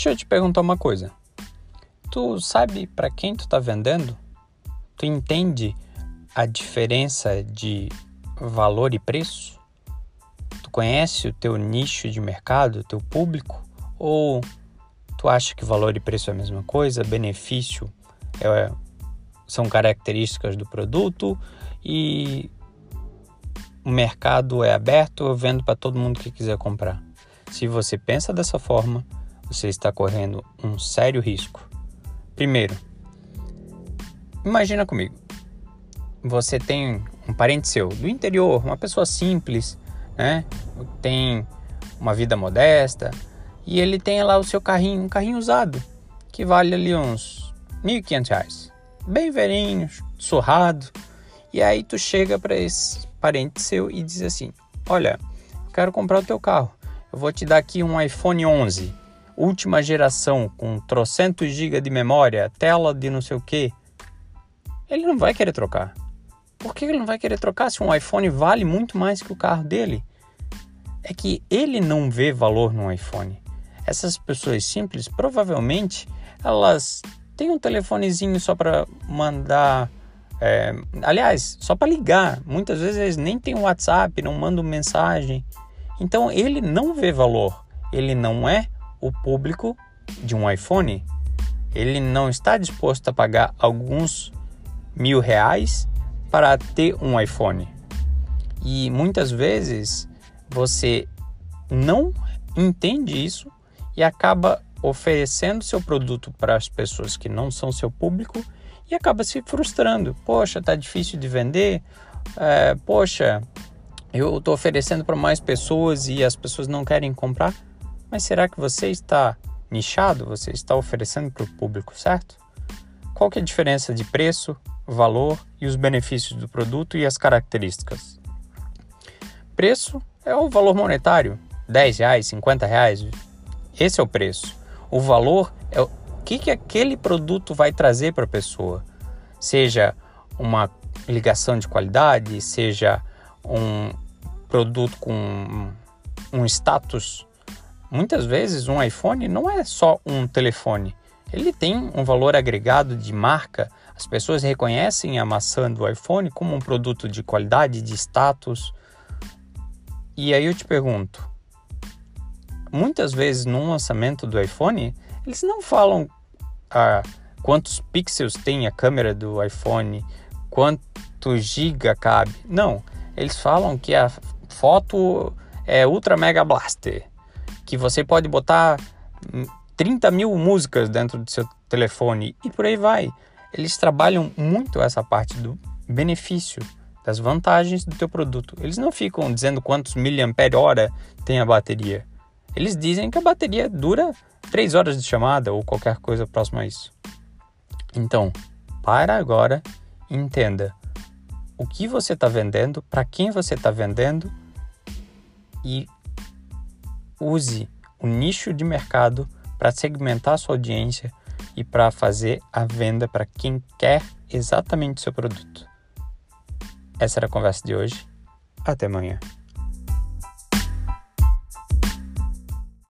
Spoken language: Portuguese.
Deixa eu te perguntar uma coisa. Tu sabe para quem tu está vendendo? Tu entende a diferença de valor e preço? Tu conhece o teu nicho de mercado, o teu público? Ou tu acha que valor e preço é a mesma coisa, benefício é, são características do produto e o mercado é aberto, eu vendo para todo mundo que quiser comprar. Se você pensa dessa forma, você está correndo um sério risco. Primeiro, imagina comigo. Você tem um parente seu do interior, uma pessoa simples, né? Tem uma vida modesta e ele tem lá o seu carrinho, um carrinho usado, que vale ali uns R$ 1.500. Bem velhinho, surrado. E aí tu chega para esse parente seu e diz assim: "Olha, quero comprar o teu carro. Eu vou te dar aqui um iPhone 11, última geração, com trocentos GB de memória, tela de não sei o que." Ele não vai querer trocar. Por que ele não vai querer trocar se um iPhone vale muito mais que o carro dele? É que ele não vê valor no iPhone. Essas pessoas simples, provavelmente, elas têm um telefonezinho só para mandar é, aliás, só para ligar. Muitas vezes eles nem têm WhatsApp, não mandam mensagem. Então ele não vê valor. Ele não é o público de um iPhone. Ele não está disposto a pagar alguns mil reais para ter um iPhone. E muitas vezes você não entende isso e acaba oferecendo seu produto para as pessoas que não são seu público e acaba se frustrando. Poxa, tá difícil de vender. É, poxa, eu estou oferecendo para mais pessoas e as pessoas não querem comprar. Mas será que você está nichado? Você está oferecendo para o público certo? Qual que é a diferença de preço, valor e os benefícios do produto e as características? Preço é o valor monetário, 10 reais, 50 reais. Esse é o preço. O valor é que, que aquele produto vai trazer para a pessoa. Seja uma ligação de qualidade, seja um produto com um status. Muitas vezes um iPhone não é só um telefone, ele tem um valor agregado de marca. As pessoas reconhecem a maçã do iPhone como um produto de qualidade, de status. E aí eu te pergunto, muitas vezes no lançamento do iPhone, eles não falam a quantos pixels tem a câmera do iPhone, quanto giga cabe. Não, eles falam que a foto é Ultra Mega Blaster, que você pode botar 30 mil músicas dentro do seu telefone e por aí vai. Eles trabalham muito essa parte do benefício, das vantagens do teu produto. Eles não ficam dizendo quantos miliampere hora tem a bateria. Eles dizem que a bateria dura 3 horas de chamada ou qualquer coisa próxima a isso. Então, para agora, entenda o que você está vendendo, para quem você está vendendo e use o nicho de mercado para segmentar sua audiência e para fazer a venda para quem quer exatamente o seu produto. Essa era a conversa de hoje. Até amanhã.